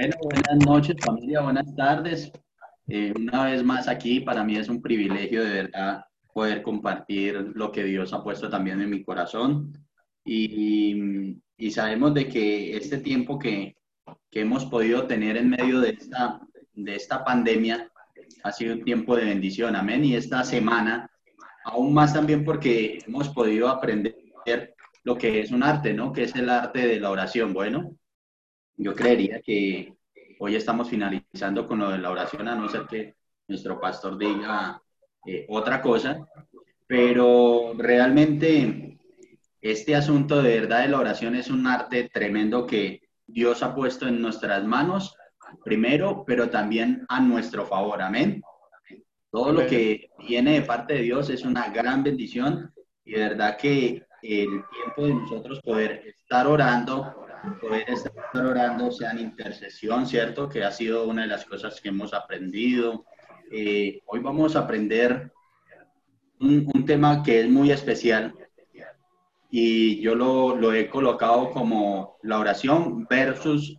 Bueno, buenas noches familia, buenas tardes. Eh, una vez más aquí, para mí es un privilegio de verdad poder compartir lo que Dios ha puesto también en mi corazón. Y, y sabemos de que este tiempo que, que, hemos podido tener en medio de esta, de esta pandemia ha sido un tiempo de bendición, amén. Y esta semana, aún más también porque hemos podido aprender lo que es un arte, ¿no? Que es el arte de la oración. Bueno, yo creería que hoy estamos finalizando con lo de la oración, a no ser que nuestro pastor diga eh, otra cosa, pero realmente este asunto de verdad de la oración es un arte tremendo que Dios ha puesto en nuestras manos, primero, pero también a nuestro favor, amén. Todo lo que viene de parte de Dios es una gran bendición y de verdad que el tiempo de nosotros poder estar orando, poder estar orando, sea en intercesión, ¿cierto? Que ha sido una de las cosas que hemos aprendido. Eh, hoy vamos a aprender un, un, tema que es muy especial y yo lo, lo he colocado como la oración versus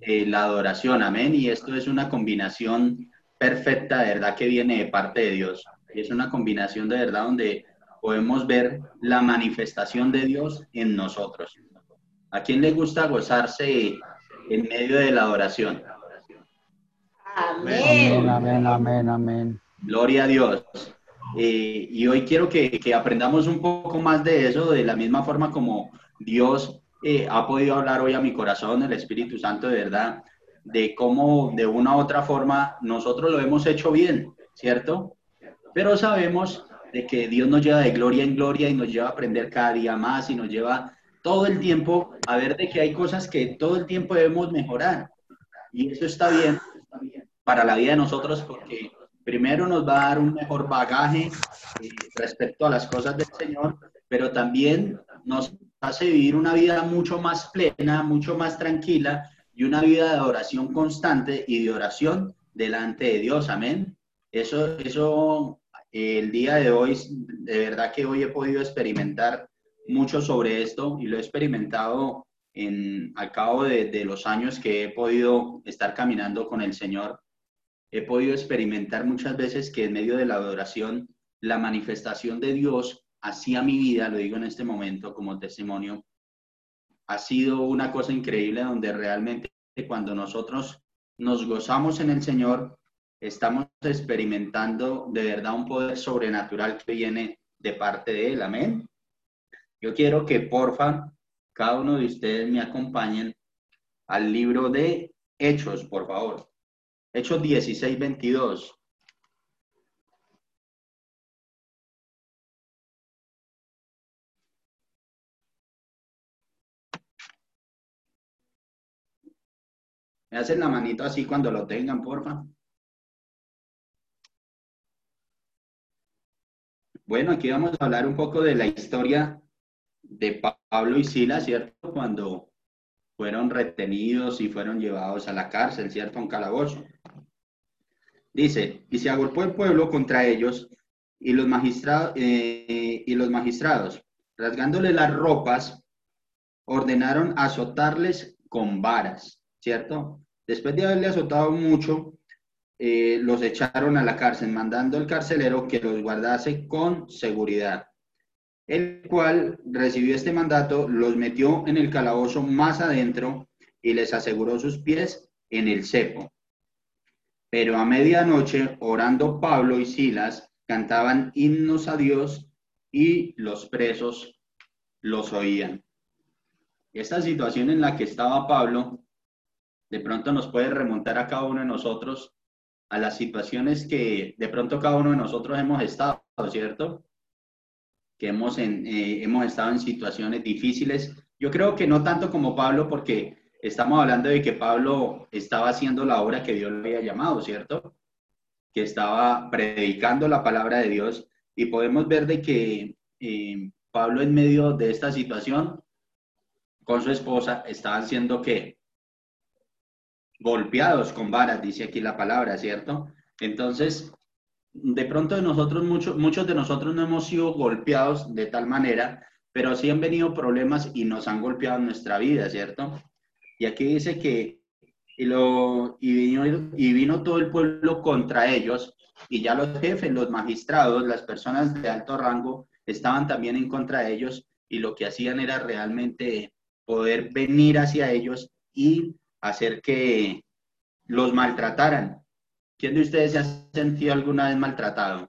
eh, la adoración, amén. Y esto es una combinación perfecta, de verdad, que viene de parte de Dios. Y es una combinación de verdad donde podemos ver la manifestación de Dios en nosotros. ¿A quién le gusta gozarse en medio de la adoración? Amén. Amén, amén, amén. Gloria a Dios. Eh, y hoy quiero que, que, aprendamos un poco más de eso, de la misma forma como Dios eh, ha podido hablar hoy a mi corazón, el Espíritu Santo, de verdad, de cómo de una u otra forma nosotros lo hemos hecho bien, ¿cierto? Pero sabemos de que Dios nos lleva de gloria en gloria y nos lleva a aprender cada día más y nos lleva todo el tiempo a ver de que hay cosas que todo el tiempo debemos mejorar. Y eso está bien para la vida de nosotros porque primero nos va a dar un mejor bagaje eh, respecto a las cosas del Señor, pero también nos hace vivir una vida mucho más plena, mucho más tranquila y una vida de oración constante y de oración delante de Dios. Amén. Eso, eso el día de hoy, de verdad que hoy he podido experimentar mucho sobre esto y lo he experimentado en, al cabo de, de los años que he podido estar caminando con el Señor. He podido experimentar muchas veces que en medio de la adoración, la manifestación de Dios hacia mi vida, lo digo en este momento como testimonio, ha sido una cosa increíble donde realmente cuando nosotros nos gozamos en el Señor, estamos experimentando de verdad un poder sobrenatural que viene de parte de Él. Amén. Yo quiero que porfa, cada uno de ustedes me acompañen al libro de Hechos, por favor. Hechos 16, 22. Me hacen la manito así cuando lo tengan, porfa. Bueno, aquí vamos a hablar un poco de la historia de Pablo y Sila, ¿cierto? Cuando fueron retenidos y fueron llevados a la cárcel, ¿cierto? Un calabozo. Dice, y se agolpó el pueblo contra ellos y los, magistrados, eh, y los magistrados, rasgándole las ropas, ordenaron azotarles con varas, ¿cierto? Después de haberle azotado mucho, eh, los echaron a la cárcel, mandando al carcelero que los guardase con seguridad. El cual recibió este mandato, los metió en el calabozo más adentro y les aseguró sus pies en el cepo. Pero a medianoche, orando Pablo y Silas, cantaban himnos a Dios y los presos los oían. Esta situación en la que estaba Pablo, de pronto nos puede remontar a cada uno de nosotros a las situaciones que de pronto cada uno de nosotros hemos estado, ¿cierto? Que hemos, en, eh, hemos estado en situaciones difíciles. Yo creo que no tanto como Pablo, porque estamos hablando de que Pablo estaba haciendo la obra que Dios le había llamado, ¿cierto? Que estaba predicando la palabra de Dios y podemos ver de que eh, Pablo en medio de esta situación con su esposa estaban siendo que golpeados con varas, dice aquí la palabra, ¿cierto? Entonces, de pronto de nosotros, muchos, muchos de nosotros no hemos sido golpeados de tal manera, pero sí han venido problemas y nos han golpeado en nuestra vida, ¿cierto? Y aquí dice que y, lo, y, vino, y vino todo el pueblo contra ellos, y ya los jefes, los magistrados, las personas de alto rango, estaban también en contra de ellos, y lo que hacían era realmente poder venir hacia ellos y hacer que los maltrataran. ¿Quién de ustedes se ha sentido alguna vez maltratado?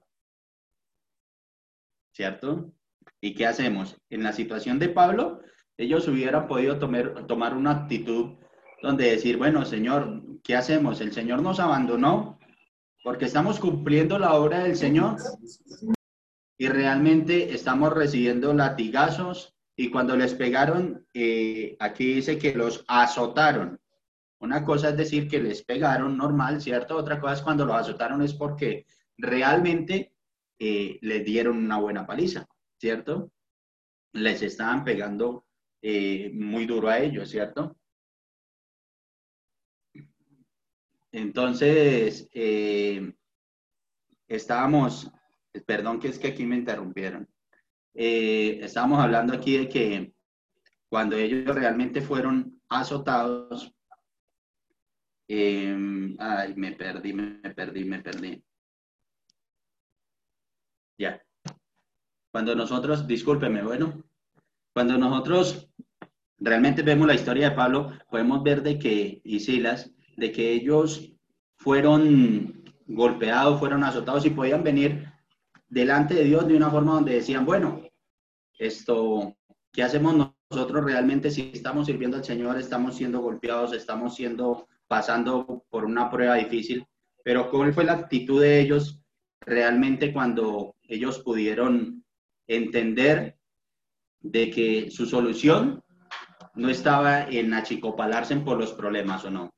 ¿Cierto? ¿Y qué hacemos? En la situación de Pablo, ellos hubieran podido tomar, tomar una actitud donde decir, bueno, Señor, ¿qué hacemos? El Señor nos abandonó porque estamos cumpliendo la obra del Señor y realmente estamos recibiendo latigazos y cuando les pegaron, eh, aquí dice que los azotaron. Una cosa es decir que les pegaron normal, ¿cierto? Otra cosa es cuando los azotaron es porque realmente eh, les dieron una buena paliza, ¿cierto? Les estaban pegando eh, muy duro a ellos, ¿cierto? Entonces, eh, estábamos, perdón que es que aquí me interrumpieron, estábamos hablando aquí de que cuando ellos realmente fueron azotados, eh, ay, me perdí, me perdí, me perdí. Ya. Cuando nosotros, discúlpeme, bueno, cuando nosotros realmente vemos la historia de Pablo, podemos ver de que, y Silas, de que ellos fueron golpeados, fueron azotados y podían venir delante de Dios de una forma donde decían, bueno, esto, ¿qué hacemos nosotros realmente si estamos sirviendo al Señor, estamos siendo golpeados, estamos siendo, pasando por una prueba difícil? Pero ¿cuál fue la actitud de ellos realmente cuando ellos pudieron entender de que su solución no estaba en achicopalarse por los problemas o no,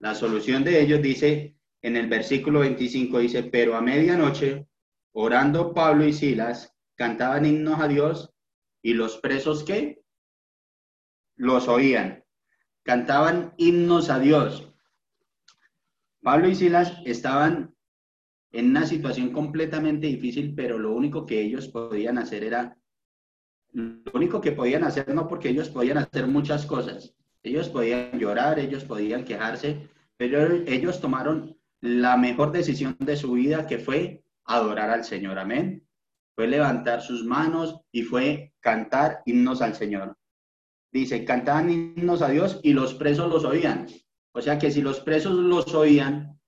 la solución de ellos dice en el versículo 25, dice, pero a medianoche, orando Pablo y Silas, cantaban himnos a Dios y los presos que los oían. Cantaban himnos a Dios. Pablo y Silas estaban en una situación completamente difícil, pero lo único que ellos podían hacer era, lo único que podían hacer, no porque ellos podían hacer muchas cosas, ellos podían llorar, ellos podían quejarse, pero ellos tomaron la mejor decisión de su vida que fue adorar al Señor. Amén. Fue levantar sus manos y fue cantar himnos al Señor. Dice, cantaban himnos a Dios y los presos los oían. O sea que si los presos los oían,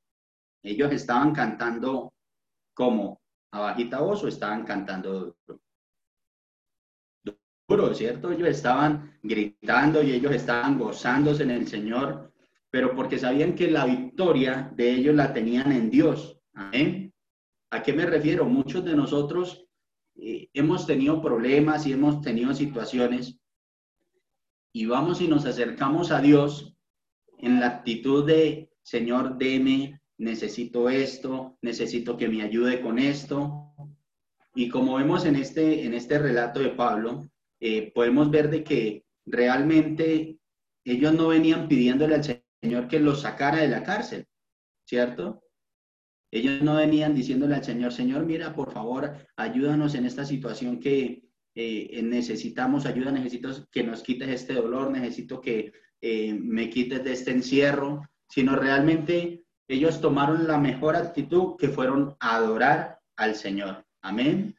ellos estaban cantando como a bajita voz o estaban cantando ¿cierto? Ellos estaban gritando y ellos estaban gozándose en el Señor, pero porque sabían que la victoria de ellos la tenían en Dios. Amén. ¿A qué me refiero? Muchos de nosotros eh, hemos tenido problemas y hemos tenido situaciones y vamos y nos acercamos a Dios en la actitud de, Señor, deme, necesito esto, necesito que me ayude con esto. Y como vemos en este, en este relato de Pablo, eh, podemos ver de que realmente ellos no venían pidiéndole al Señor que los sacara de la cárcel, ¿cierto? Ellos no venían diciéndole al Señor, Señor, mira, por favor, ayúdanos en esta situación que eh, necesitamos ayuda, necesito que nos quites este dolor, necesito que eh, me quites de este encierro, sino realmente ellos tomaron la mejor actitud que fueron adorar al Señor. Amén.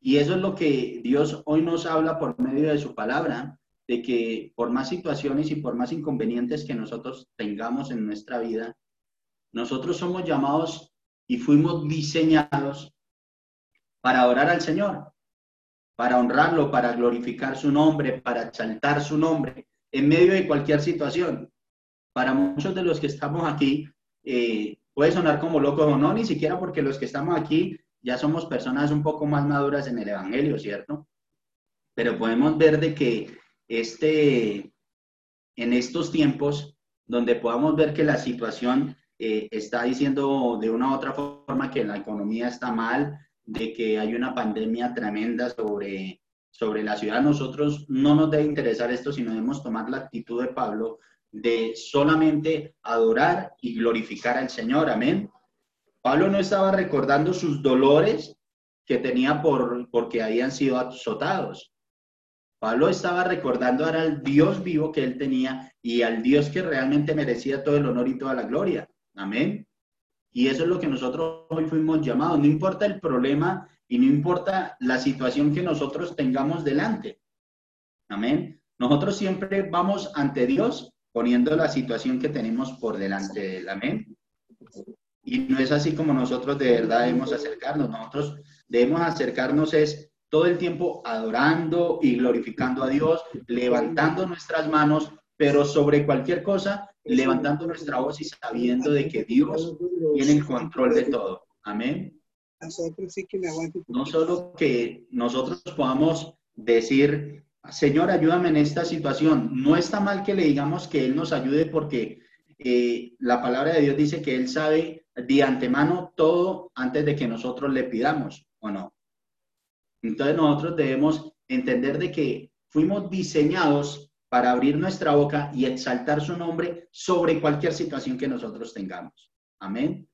Y eso es lo que Dios hoy nos habla por medio de su palabra, de que por más situaciones y por más inconvenientes que nosotros tengamos en nuestra vida, nosotros somos llamados y fuimos diseñados para adorar al Señor, para honrarlo, para glorificar su nombre, para exaltar su nombre en medio de cualquier situación. Para muchos de los que estamos aquí, eh, puede sonar como locos o no, ni siquiera porque los que estamos aquí ya somos personas un poco más maduras en el Evangelio, ¿cierto? Pero podemos ver de que este, en estos tiempos, donde podamos ver que la situación eh, está diciendo de una u otra forma que la economía está mal, de que hay una pandemia tremenda sobre, sobre la ciudad, nosotros no nos debe interesar esto, sino debemos tomar la actitud de Pablo de solamente adorar y glorificar al Señor. Amén. Pablo no estaba recordando sus dolores que tenía por, porque habían sido azotados. Pablo estaba recordando ahora al Dios vivo que él tenía y al Dios que realmente merecía todo el honor y toda la gloria. Amén. Y eso es lo que nosotros hoy fuimos llamados. No importa el problema y no importa la situación que nosotros tengamos delante. Amén. Nosotros siempre vamos ante Dios poniendo la situación que tenemos por delante de él. Amén. Y no es así como nosotros de verdad debemos acercarnos. Nosotros debemos acercarnos es todo el tiempo adorando y glorificando a Dios, levantando nuestras manos, pero sobre cualquier cosa, levantando nuestra voz y sabiendo de que Dios tiene el control de todo. Amén. No solo que nosotros podamos decir, Señor, ayúdame en esta situación. No está mal que le digamos que Él nos ayude porque eh, la palabra de Dios dice que Él sabe de antemano todo antes de que nosotros le pidamos, ¿o no? Entonces nosotros debemos entender de que fuimos diseñados para abrir nuestra boca y exaltar su nombre sobre cualquier situación que nosotros tengamos. Amén.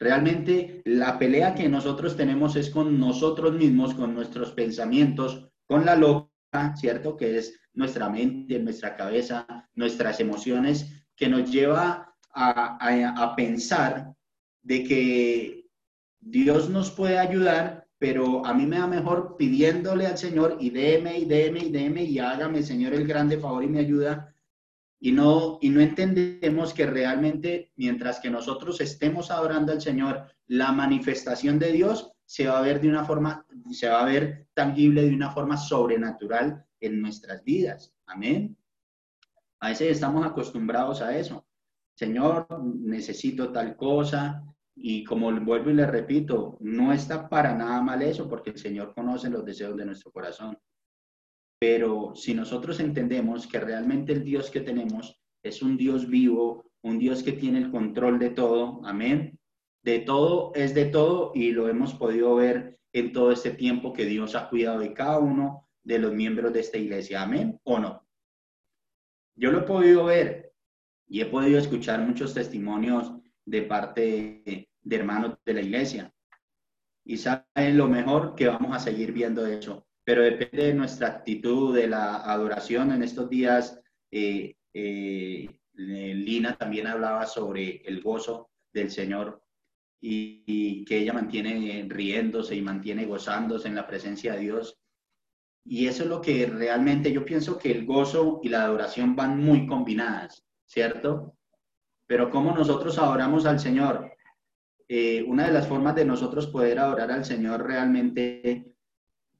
Realmente la pelea que nosotros tenemos es con nosotros mismos, con nuestros pensamientos, con la loca, ¿cierto? Que es nuestra mente, nuestra cabeza, nuestras emociones, que nos lleva a, a pensar de que Dios nos puede ayudar, pero a mí me da mejor pidiéndole al Señor y déme y déme y déme y hágame, Señor, el grande favor y me ayuda. Y no, y no entendemos que realmente mientras que nosotros estemos adorando al Señor, la manifestación de Dios se va a ver de una forma, se va a ver tangible de una forma sobrenatural en nuestras vidas. Amén. A veces estamos acostumbrados a eso. Señor, necesito tal cosa, y como vuelvo y le repito, no está para nada mal eso porque el Señor conoce los deseos de nuestro corazón. Pero si nosotros entendemos que realmente el Dios que tenemos es un Dios vivo, un Dios que tiene el control de todo, amén. De todo es de todo y lo hemos podido ver en todo este tiempo que Dios ha cuidado de cada uno de los miembros de esta iglesia, amén o no. Yo lo he podido ver y he podido escuchar muchos testimonios de parte de hermanos de la iglesia. Y saben lo mejor que vamos a seguir viendo eso, pero depende de nuestra actitud, de la adoración. En estos días, eh, eh, Lina también hablaba sobre el gozo del Señor y, que ella mantiene riéndose y mantiene gozándose en la presencia de Dios. Y eso es lo que realmente yo pienso que el gozo y la adoración van muy combinadas, ¿cierto? Pero cómo nosotros adoramos al Señor, eh, una de las formas de nosotros poder adorar al Señor realmente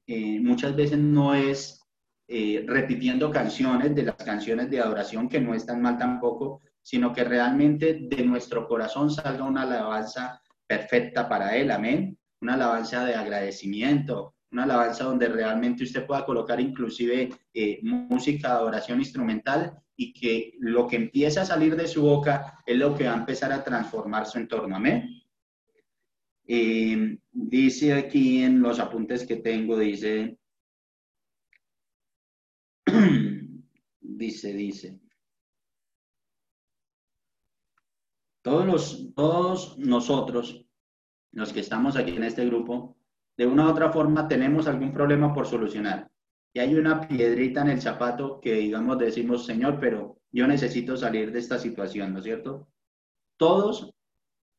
eh, muchas veces no es eh, repitiendo canciones de las canciones de adoración, que no están mal tampoco, sino que realmente de nuestro corazón salga una alabanza perfecta para Él, amén. Una alabanza de agradecimiento, una alabanza donde realmente usted pueda colocar inclusive música de adoración instrumental y que lo que empieza a salir de su boca es lo que va a empezar a transformar su entorno, amén. Eh, dice aquí en los apuntes que tengo, dice, dice, dice, todos, los, todos nosotros, los que estamos aquí en este grupo, de una u otra forma tenemos algún problema por solucionar. Y hay una piedrita en el zapato que, digamos, decimos, Señor, pero yo necesito salir de esta situación, ¿no es cierto? Todos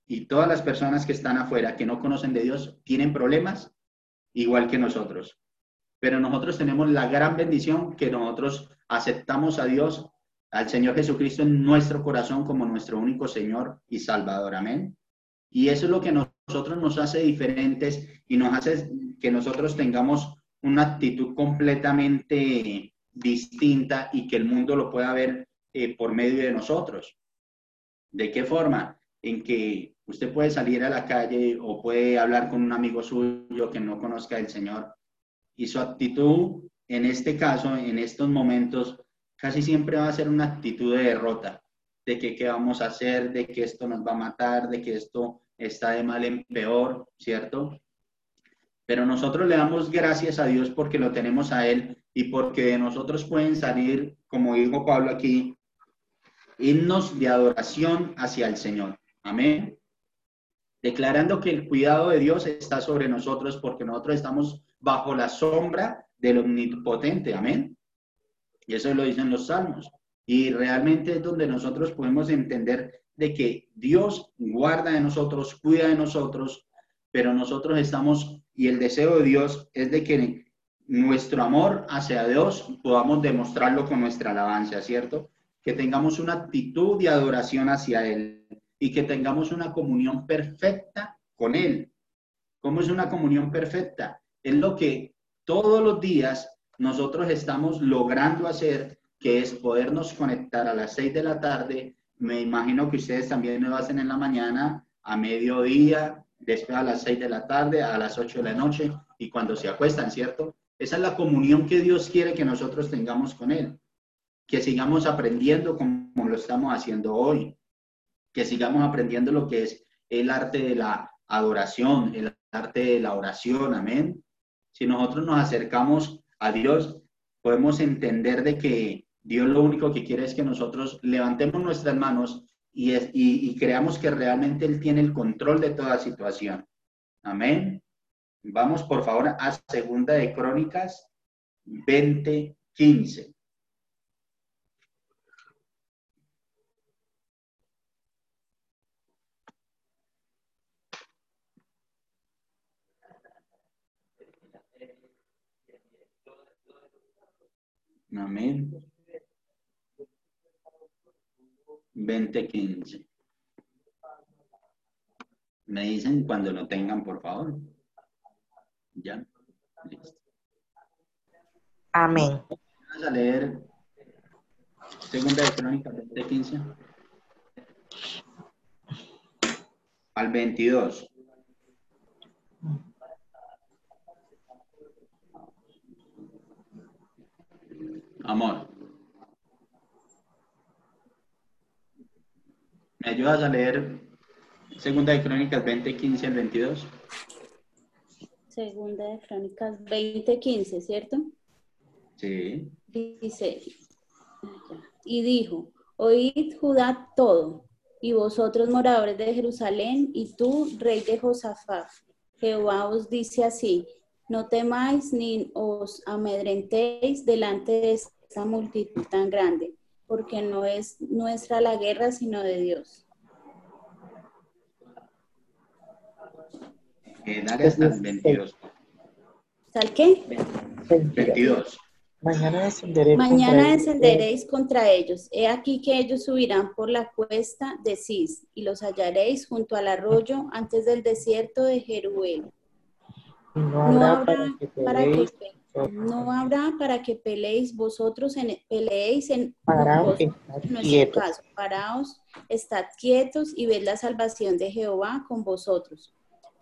y todas las personas que están afuera, que no conocen de Dios, tienen problemas igual que nosotros. Pero nosotros tenemos la gran bendición que nosotros aceptamos a Dios, al Señor Jesucristo en nuestro corazón como nuestro único Señor y Salvador. Amén. Y eso es lo que nosotros nos hace diferentes y nos hace que nosotros tengamos una actitud completamente distinta y que el mundo lo pueda ver eh, por medio de nosotros. ¿De qué forma? En que Usted puede salir a la calle o puede hablar con un amigo suyo que no conozca al Señor y su actitud, en este caso, en estos momentos, casi siempre va a ser una actitud de derrota, de que qué vamos a hacer, de que esto nos va a matar, de que esto está de mal en peor, ¿cierto? Pero nosotros le damos gracias a Dios porque lo tenemos a Él y porque de nosotros pueden salir, como dijo Pablo aquí, himnos de adoración hacia el Señor. Amén declarando que el cuidado de Dios está sobre nosotros porque nosotros estamos bajo la sombra del omnipotente, amén. Y eso lo dicen los salmos. Y realmente es donde nosotros podemos entender de que Dios guarda de nosotros, cuida de nosotros, pero nosotros estamos, y el deseo de Dios es de que nuestro amor hacia Dios podamos demostrarlo con nuestra alabanza, ¿cierto? Que tengamos una actitud de adoración hacia Él y que tengamos una comunión perfecta con Él. ¿Cómo es una comunión perfecta? Es lo que todos los días nosotros estamos logrando hacer, que es podernos conectar a las seis de la tarde. Me imagino que ustedes también lo hacen en la mañana, a mediodía, después a las seis de la tarde, a las ocho de la noche y cuando se acuestan, ¿cierto? Esa es la comunión que Dios quiere que nosotros tengamos con Él. Que sigamos aprendiendo como lo estamos haciendo hoy. Que sigamos aprendiendo lo que es el arte de la adoración, el arte de la oración. Amén. Si nosotros nos acercamos a Dios, podemos entender de que Dios lo único que quiere es que nosotros levantemos nuestras manos y, y, creamos que realmente Él tiene el control de toda situación. Amén. Vamos por favor a Segunda de Crónicas 20:15. Amén. 2015. Me dicen cuando lo tengan, por favor. Ya. Listo. Amén. Vamos a leer Segunda de Crónica 2015 al 22. Amor. ¿Me ayudas a leer Segunda de Crónicas 20, 15 al 22? Segunda de Crónicas 20, 15, ¿cierto? Sí. Dice, y dijo, oíd Judá todo, y vosotros moradores de Jerusalén, y tú, rey de Josafat, Jehová os dice así, no temáis ni os amedrentéis delante de esta multitud tan grande, porque no es nuestra la guerra, sino de Dios. Eh, dale hasta el 22. ¿Sal qué? 22. Mañana descenderéis, Mañana contra, descenderéis contra ellos. He aquí que ellos subirán por la cuesta de Cis y los hallaréis junto al arroyo antes del desierto de Jeruel. Y no habrá, para que para que peleéis, pe- no habrá para que peleéis vosotros en, peleéis en paraos, en nuestro quietos. caso. Paraos, estad quietos y ved la salvación de Jehová con vosotros.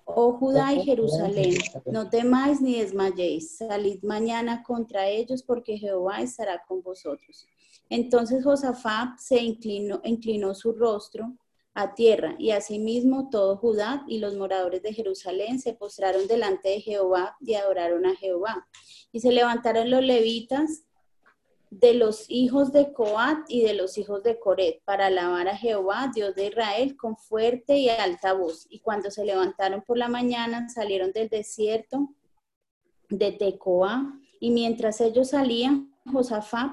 Oh Judá y Jerusalén, no temáis ni desmayéis, salid mañana contra ellos porque Jehová estará con vosotros. Entonces Josafat se inclinó, inclinó su rostro a tierra y asimismo todo Judá y los moradores de Jerusalén se postraron delante de Jehová y adoraron a Jehová. Y se levantaron los levitas de los hijos de Coat y de los hijos de Coret para alabar a Jehová, Dios de Israel, con fuerte y alta voz. Y cuando se levantaron por la mañana, salieron del desierto de Tecoa, y mientras ellos salían, Josafat,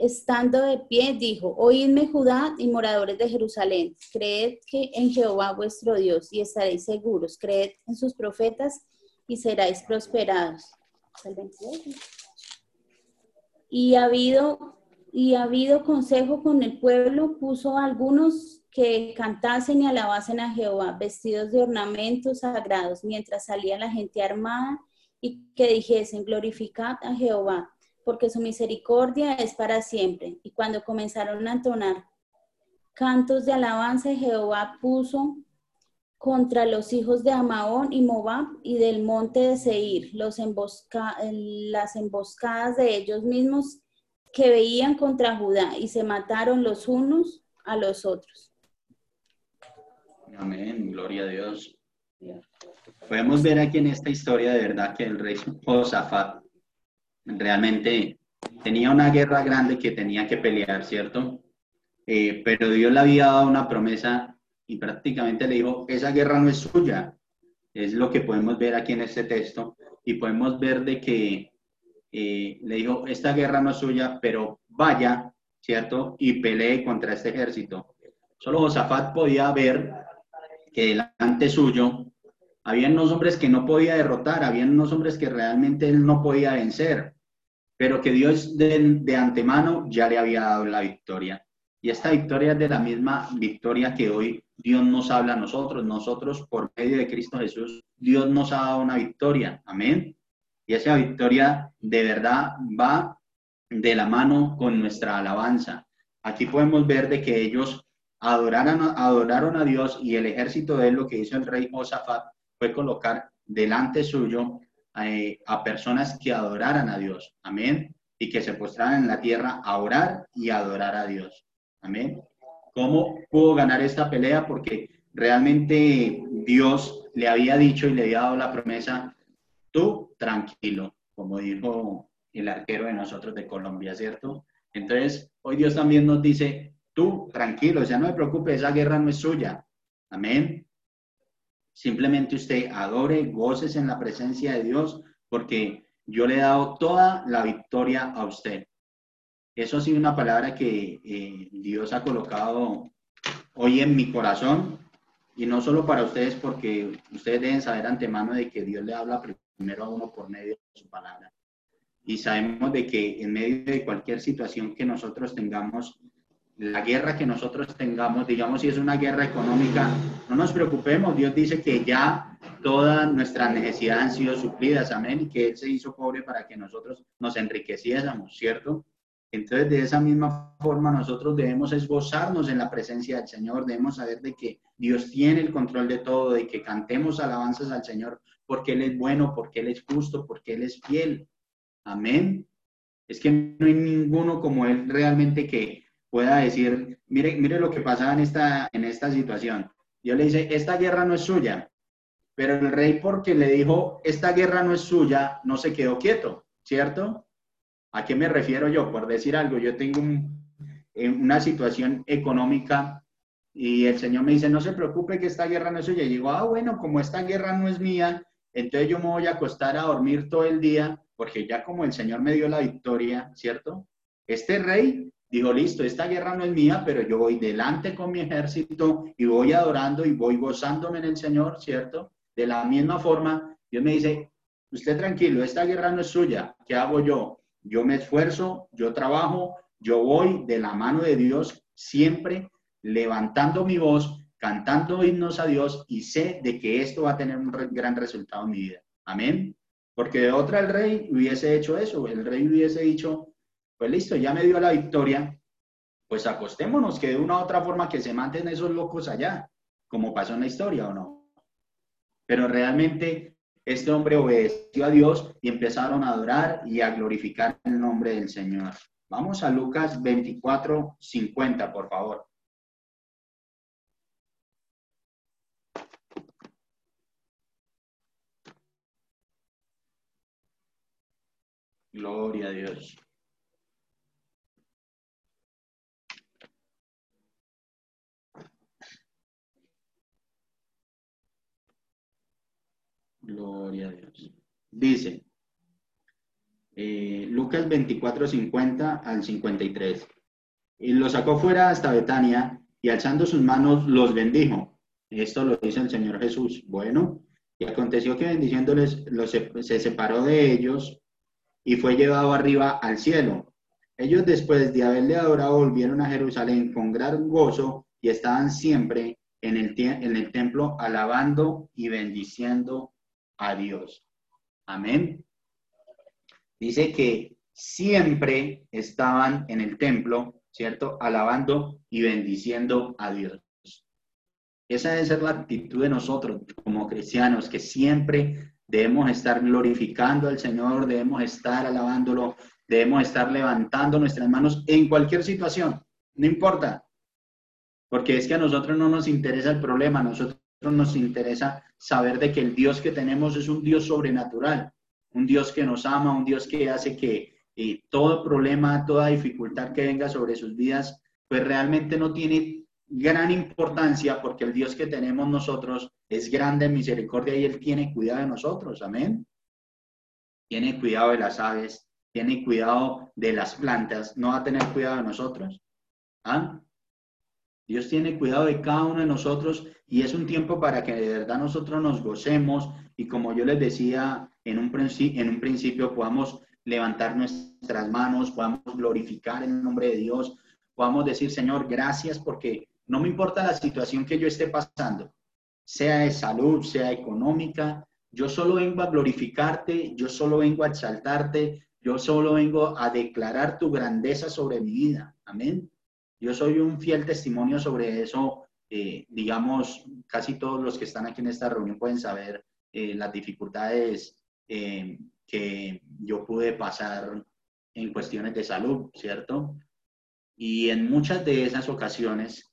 estando de pie, dijo, Oídme Judá y moradores de Jerusalén, creed que en Jehová vuestro Dios y estaréis seguros, creed en sus profetas y seréis prosperados. Hasta el 22 y ha habido y ha habido consejo con el pueblo, puso algunos que cantasen y alabasen a Jehová, vestidos de ornamentos sagrados, mientras salía la gente armada, y que dijesen, glorificad a Jehová, porque su misericordia es para siempre. Y cuando comenzaron a entonar cantos de alabanza, Jehová puso contra los hijos de Amaón y Moab y del monte de Seir, los embosca- las emboscadas de ellos mismos que veían contra Judá y se mataron los unos a los otros. Amén, gloria a Dios. Podemos ver aquí en esta historia de verdad que el rey Josafat realmente tenía una guerra grande que tenía que pelear, ¿cierto? Eh, pero Dios le había dado una promesa y prácticamente le dijo, esa guerra no es suya. Es lo que podemos ver aquí en este texto y podemos ver de que eh, le dijo, esta guerra no es suya, pero vaya, ¿cierto? Y pelee contra este ejército. Solo Josafat podía ver que delante suyo había unos hombres que no podía derrotar, había unos hombres que realmente él no podía vencer, pero que Dios de, antemano ya le había dado la victoria. Y esta victoria es de la misma victoria que hoy Dios nos habla a nosotros. Nosotros, por medio de Cristo Jesús, Dios nos ha dado una victoria. Amén. Y esa victoria de verdad va de la mano con nuestra alabanza. Aquí podemos ver de que ellos adoraron, a Dios y el ejército de lo que hizo el rey Josafat, fue colocar delante suyo eh, a personas que adoraran a Dios. Amén. Y que se postraran en la tierra a orar y adorar a Dios. Amén. ¿Cómo pudo ganar esta pelea? Porque realmente Dios le había dicho y le había dado la promesa, tú tranquilo, como dijo el arquero de nosotros de Colombia, ¿cierto? Entonces, hoy Dios también nos dice, tú tranquilo, ya no me preocupe, esa guerra no es suya. Amén. Simplemente usted adore, goces en la presencia de Dios, porque yo le he dado toda la victoria a usted. Eso ha sido una palabra que eh, Dios ha colocado hoy en mi corazón y no solo para ustedes, porque ustedes deben saber antemano de que Dios le habla primero a uno por medio de su palabra. Y sabemos de que en medio de cualquier situación que nosotros tengamos, la guerra que nosotros tengamos, digamos si es una guerra económica, no nos preocupemos, Dios dice que ya todas nuestras necesidades han sido suplidas, amén, y que Él se hizo pobre para que nosotros nos enriqueciésemos, ¿cierto? Entonces, de esa misma forma, nosotros debemos esbozarnos en la presencia del Señor, debemos saber de que Dios tiene el control de todo, de que cantemos alabanzas al Señor, porque Él es bueno, porque Él es justo, porque Él es fiel. Amén. Es que no hay ninguno como Él realmente que pueda decir, mire, mire lo que pasaba en esta, en esta situación. Dios le dice, esta guerra no es suya, pero el rey porque le dijo, esta guerra no es suya, no se quedó quieto, ¿cierto? ¿A qué me refiero yo? Por decir algo, yo tengo una situación económica y el Señor me dice, no se preocupe que esta guerra no es suya. Y digo, ah, bueno, como esta guerra no es mía, entonces yo me voy a acostar a dormir todo el día, porque ya como el Señor me dio la victoria, ¿cierto? Este rey dijo, listo, esta guerra no es mía, pero yo voy delante con mi ejército y voy adorando y voy gozándome en el Señor, ¿cierto? De la misma forma, Dios me dice, usted tranquilo, esta guerra no es suya, ¿qué hago yo? Yo me esfuerzo, yo trabajo, yo voy de la mano de Dios siempre levantando mi voz, cantando himnos a Dios y sé de que esto va a tener un gran resultado en mi vida. Amén. Porque de otra el rey hubiese hecho eso, el rey hubiese dicho, pues listo, ya me dio la victoria, pues acostémonos, que de una u otra forma que se maten esos locos allá, como pasó en la historia o no. Pero realmente este hombre obedeció a Dios y empezaron a adorar y a glorificar el nombre del Señor. Vamos a Lucas 24, 50, por favor. Gloria a Dios. Gloria a Dios. Dice, eh, Lucas 24, 50 al 53. Y lo sacó fuera hasta Betania y alzando sus manos los bendijo. Esto lo dice el Señor Jesús. Bueno, y aconteció que bendiciéndoles los, se separó de ellos y fue llevado arriba al cielo. Ellos después de haberle adorado volvieron a Jerusalén con gran gozo y estaban siempre en el, en el templo alabando y bendiciendo a Dios. Amén. Dice que siempre estaban en el templo, ¿cierto? Alabando y bendiciendo a Dios. Esa debe ser la actitud de nosotros como cristianos, que siempre debemos estar glorificando al Señor, debemos estar alabándolo, debemos estar levantando nuestras manos en cualquier situación, no importa, porque es que a nosotros no nos interesa el problema, nosotros nos interesa saber de que el Dios que tenemos es un Dios sobrenatural, un Dios que nos ama, un Dios que hace que eh, todo problema, toda dificultad que venga sobre sus vidas, pues realmente no tiene gran importancia porque el Dios que tenemos nosotros es grande en misericordia y Él tiene cuidado de nosotros, amén. Tiene cuidado de las aves, tiene cuidado de las plantas, ¿no va a tener cuidado de nosotros? ¿Ah? Dios tiene cuidado de cada uno de nosotros y es un tiempo para que de verdad nosotros nos gocemos y como yo les decía en un, en un principio, podamos levantar nuestras manos, podamos glorificar el nombre de Dios, podamos decir, Señor, gracias porque no me importa la situación que yo esté pasando, sea de salud, sea económica, yo solo vengo a glorificarte, yo solo vengo a exaltarte, yo solo vengo a declarar tu grandeza sobre mi vida. Amén. Yo soy un fiel testimonio sobre eso. Eh, digamos, casi todos los que están aquí en esta reunión pueden saber eh, las dificultades eh, que yo pude pasar en cuestiones de salud, ¿cierto? Y en muchas de esas ocasiones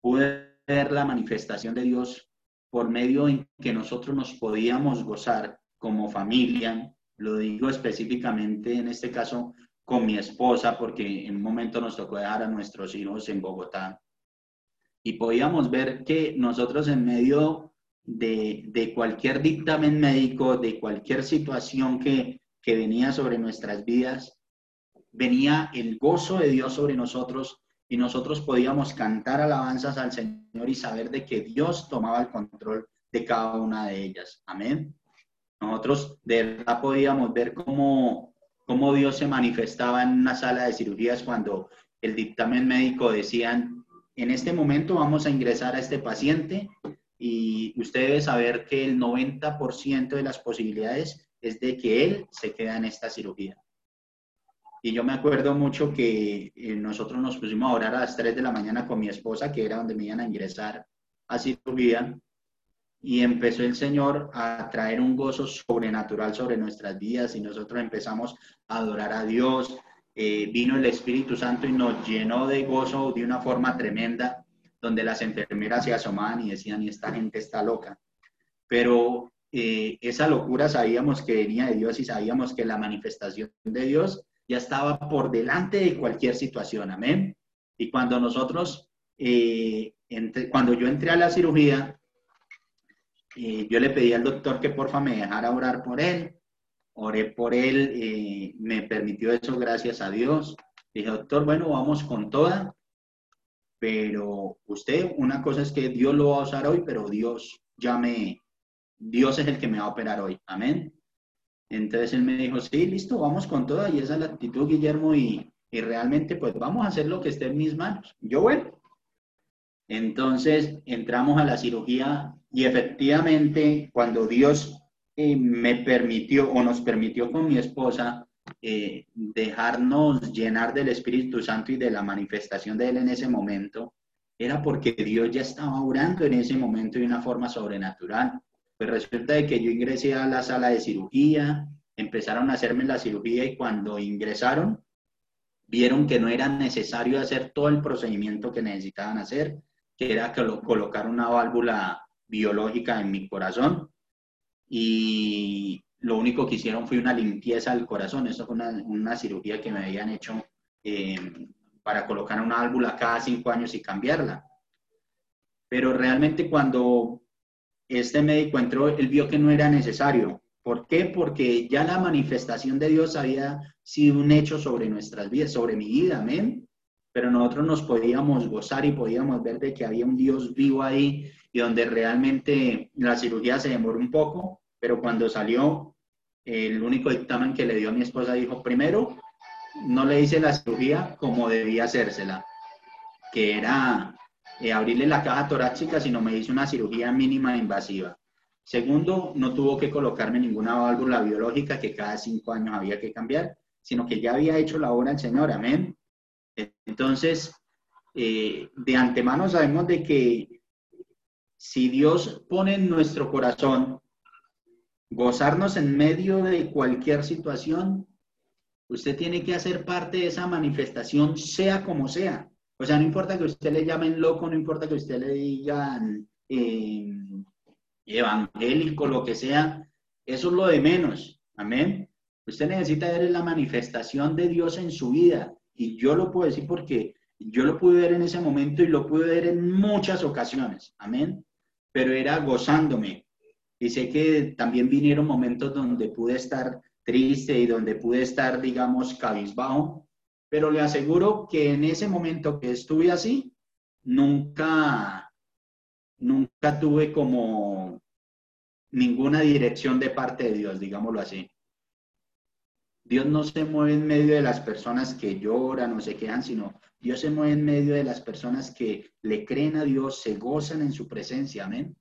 pude ver la manifestación de Dios por medio en que nosotros nos podíamos gozar como familia, lo digo específicamente en este caso con mi esposa, porque en un momento nos tocó dejar a nuestros hijos en Bogotá. Y podíamos ver que nosotros en medio de, de cualquier dictamen médico, de cualquier situación que, que venía sobre nuestras vidas, venía el gozo de Dios sobre nosotros y nosotros podíamos cantar alabanzas al Señor y saber de que Dios tomaba el control de cada una de ellas. Amén. Nosotros de verdad podíamos ver cómo, cómo Dios se manifestaba en una sala de cirugías cuando el dictamen médico decían, en este momento vamos a ingresar a este paciente y usted debe saber que el 90% de las posibilidades es de que él se quede en esta cirugía. Y yo me acuerdo mucho que eh, nosotros nos pusimos a orar a las 3 de la mañana con mi esposa, que era donde me iban a ingresar a cirugía, y empezó el Señor a traer un gozo sobrenatural sobre nuestras vidas y nosotros empezamos a adorar a Dios. Eh, vino el Espíritu Santo y nos llenó de gozo de una forma tremenda, donde las enfermeras se asomaban y decían, y esta gente está loca. Pero eh, esa locura sabíamos que venía de Dios y sabíamos que la manifestación de Dios ya estaba por delante de cualquier situación, amén. Y cuando nosotros, eh, cuando yo entré a la cirugía, yo le pedí al doctor que porfa me dejara orar por él. Oré por él, eh, me permitió eso, gracias a Dios. Dije, doctor, bueno, vamos con toda, pero usted, una cosa es que Dios lo va a usar hoy, pero Dios ya me, Dios es el que me va a operar hoy. Amén. Entonces él me dijo, sí, listo, vamos con toda, y esa es la actitud, Guillermo, y, y realmente pues vamos a hacer lo que esté en mis manos. Yo, bueno. Entonces entramos a la cirugía y efectivamente, cuando Dios eh, me permitió o nos permitió con mi esposa eh, dejarnos llenar del Espíritu Santo y de la manifestación de Él en ese momento, era porque Dios ya estaba orando en ese momento de una forma sobrenatural. Pues resulta de que yo ingresé a la sala de cirugía, empezaron a hacerme la cirugía y cuando ingresaron, vieron que no era necesario hacer todo el procedimiento que necesitaban hacer, que era colocar una válvula biológica en mi corazón y lo único que hicieron fue una limpieza del corazón. Eso fue una, cirugía que me habían hecho eh, para colocar una válvula cada cinco años y cambiarla. Pero realmente cuando este médico entró, él vio que no era necesario. ¿Por qué? Porque ya la manifestación de Dios había sido un hecho sobre nuestras vidas, sobre mi vida, amén. Pero nosotros nos podíamos gozar y podíamos ver de que había un Dios vivo ahí y donde realmente la cirugía se demoró un poco, pero cuando salió, el único dictamen que le dio a mi esposa dijo, primero, no le hice la cirugía como debía hacérsela, que era eh, abrirle la caja torácica, sino me hice una cirugía mínima invasiva. Segundo, no tuvo que colocarme ninguna válvula biológica que cada cinco años había que cambiar, sino que ya había hecho la obra el Señor, amén. Entonces, eh, de antemano sabemos de que si Dios pone en nuestro corazón gozarnos en medio de cualquier situación, usted tiene que hacer parte de esa manifestación, sea como sea. O sea, no importa que usted le llamen loco, no importa que usted le digan eh, evangélico, lo que sea, eso es lo de menos. Amén. Usted necesita ver la manifestación de Dios en su vida. Y yo lo puedo decir porque yo lo pude ver en ese momento y lo pude ver en muchas ocasiones. Amén pero era gozándome. Y sé que también vinieron momentos donde pude estar triste y donde pude estar, digamos, cabizbajo, pero le aseguro que en ese momento que estuve así, nunca, nunca tuve como ninguna dirección de parte de Dios, digámoslo así. Dios no se mueve en medio de las personas que lloran o se quedan, sino Dios se mueve en medio de las personas que le creen a Dios, se gozan en su presencia, amén.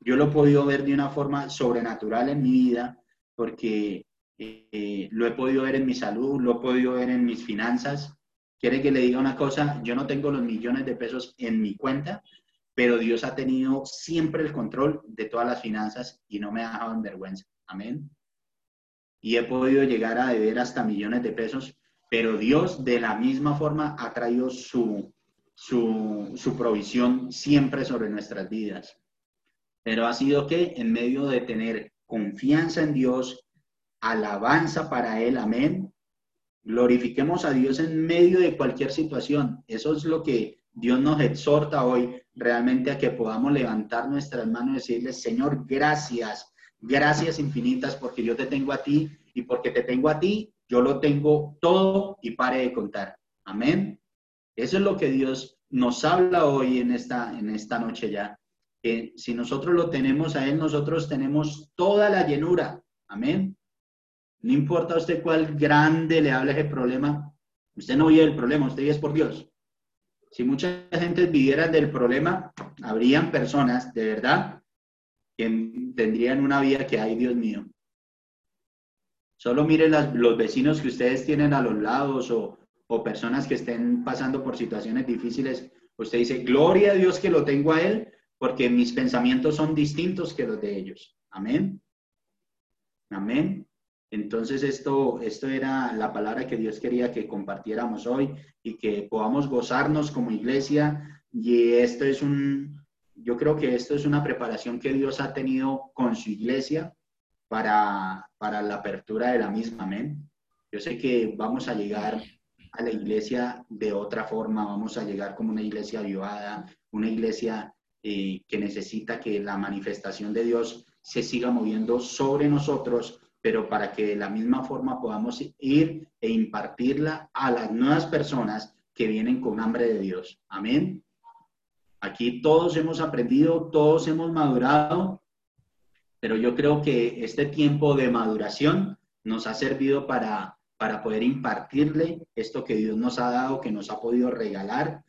Yo lo he podido ver de una forma sobrenatural en mi vida, porque eh, lo he podido ver en mi salud, lo he podido ver en mis finanzas. Quiere que le diga una cosa, yo no tengo los millones de pesos en mi cuenta, pero Dios ha tenido siempre el control de todas las finanzas y no me ha dejado en vergüenza. Amén. Y he podido llegar a deber hasta millones de pesos, pero Dios de la misma forma ha traído su, su, su provisión siempre sobre nuestras vidas. Pero ha sido que en medio de tener confianza en Dios, alabanza para Él, amén. Glorifiquemos a Dios en medio de cualquier situación. Eso es lo que Dios nos exhorta hoy realmente a que podamos levantar nuestras manos y decirle, Señor, gracias, gracias infinitas porque yo te tengo a ti y porque te tengo a ti, yo lo tengo todo y pare de contar. Amén. Eso es lo que Dios nos habla hoy en esta, en esta noche ya. Que si nosotros lo tenemos a Él, nosotros tenemos toda la llenura. Amén. No importa a usted cuál grande le hable ese problema. Usted no vive el problema, usted vive por Dios. Si mucha gente viviera del problema, habrían personas de verdad tendrían una vida que hay, Dios mío. Solo miren los vecinos que ustedes tienen a los lados o, o personas que estén pasando por situaciones difíciles. Usted dice, gloria a Dios que lo tengo a Él, porque mis pensamientos son distintos que los de ellos. Amén. Amén. Entonces esto, esto era la palabra que Dios quería que compartiéramos hoy y que podamos gozarnos como iglesia. Y esto es un, yo creo que esto es una preparación que Dios ha tenido con su iglesia para, para la apertura de la misma. Amén. Yo sé que vamos a llegar a la iglesia de otra forma, vamos a llegar como una iglesia avivada, una iglesia eh, que necesita que la manifestación de Dios se siga moviendo sobre nosotros, pero para que de la misma forma podamos ir e impartirla a las nuevas personas que vienen con hambre de Dios. Amén. Aquí todos hemos aprendido, todos hemos madurado, pero yo creo que este tiempo de maduración nos ha servido para, para poder impartirle esto que Dios nos ha dado, que nos ha podido regalar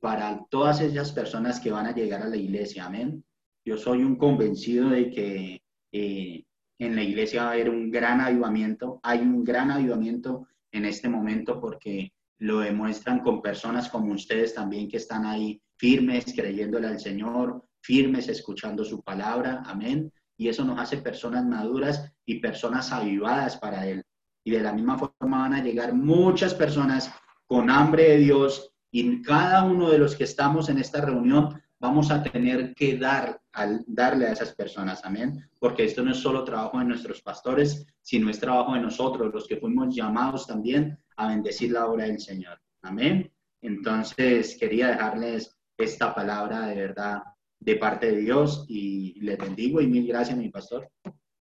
para todas esas personas que van a llegar a la iglesia. Amén. Yo soy un convencido de que eh, en la iglesia va a haber un gran avivamiento. Hay un gran avivamiento en este momento porque lo demuestran con personas como ustedes también que están ahí firmes, creyéndole al Señor, firmes, escuchando su palabra. Amén y eso nos hace personas maduras y personas avivadas para Él. Y de la misma forma van a llegar muchas personas con hambre de Dios y cada uno de los que estamos en esta reunión vamos a tener que dar, al, darle a esas personas, amén, porque esto no es solo trabajo de nuestros pastores, sino es trabajo de nosotros, los que fuimos llamados también a bendecir la obra del Señor, amén. Entonces quería dejarles esta palabra de verdad de parte de Dios y le bendigo y mil gracias, mi pastor.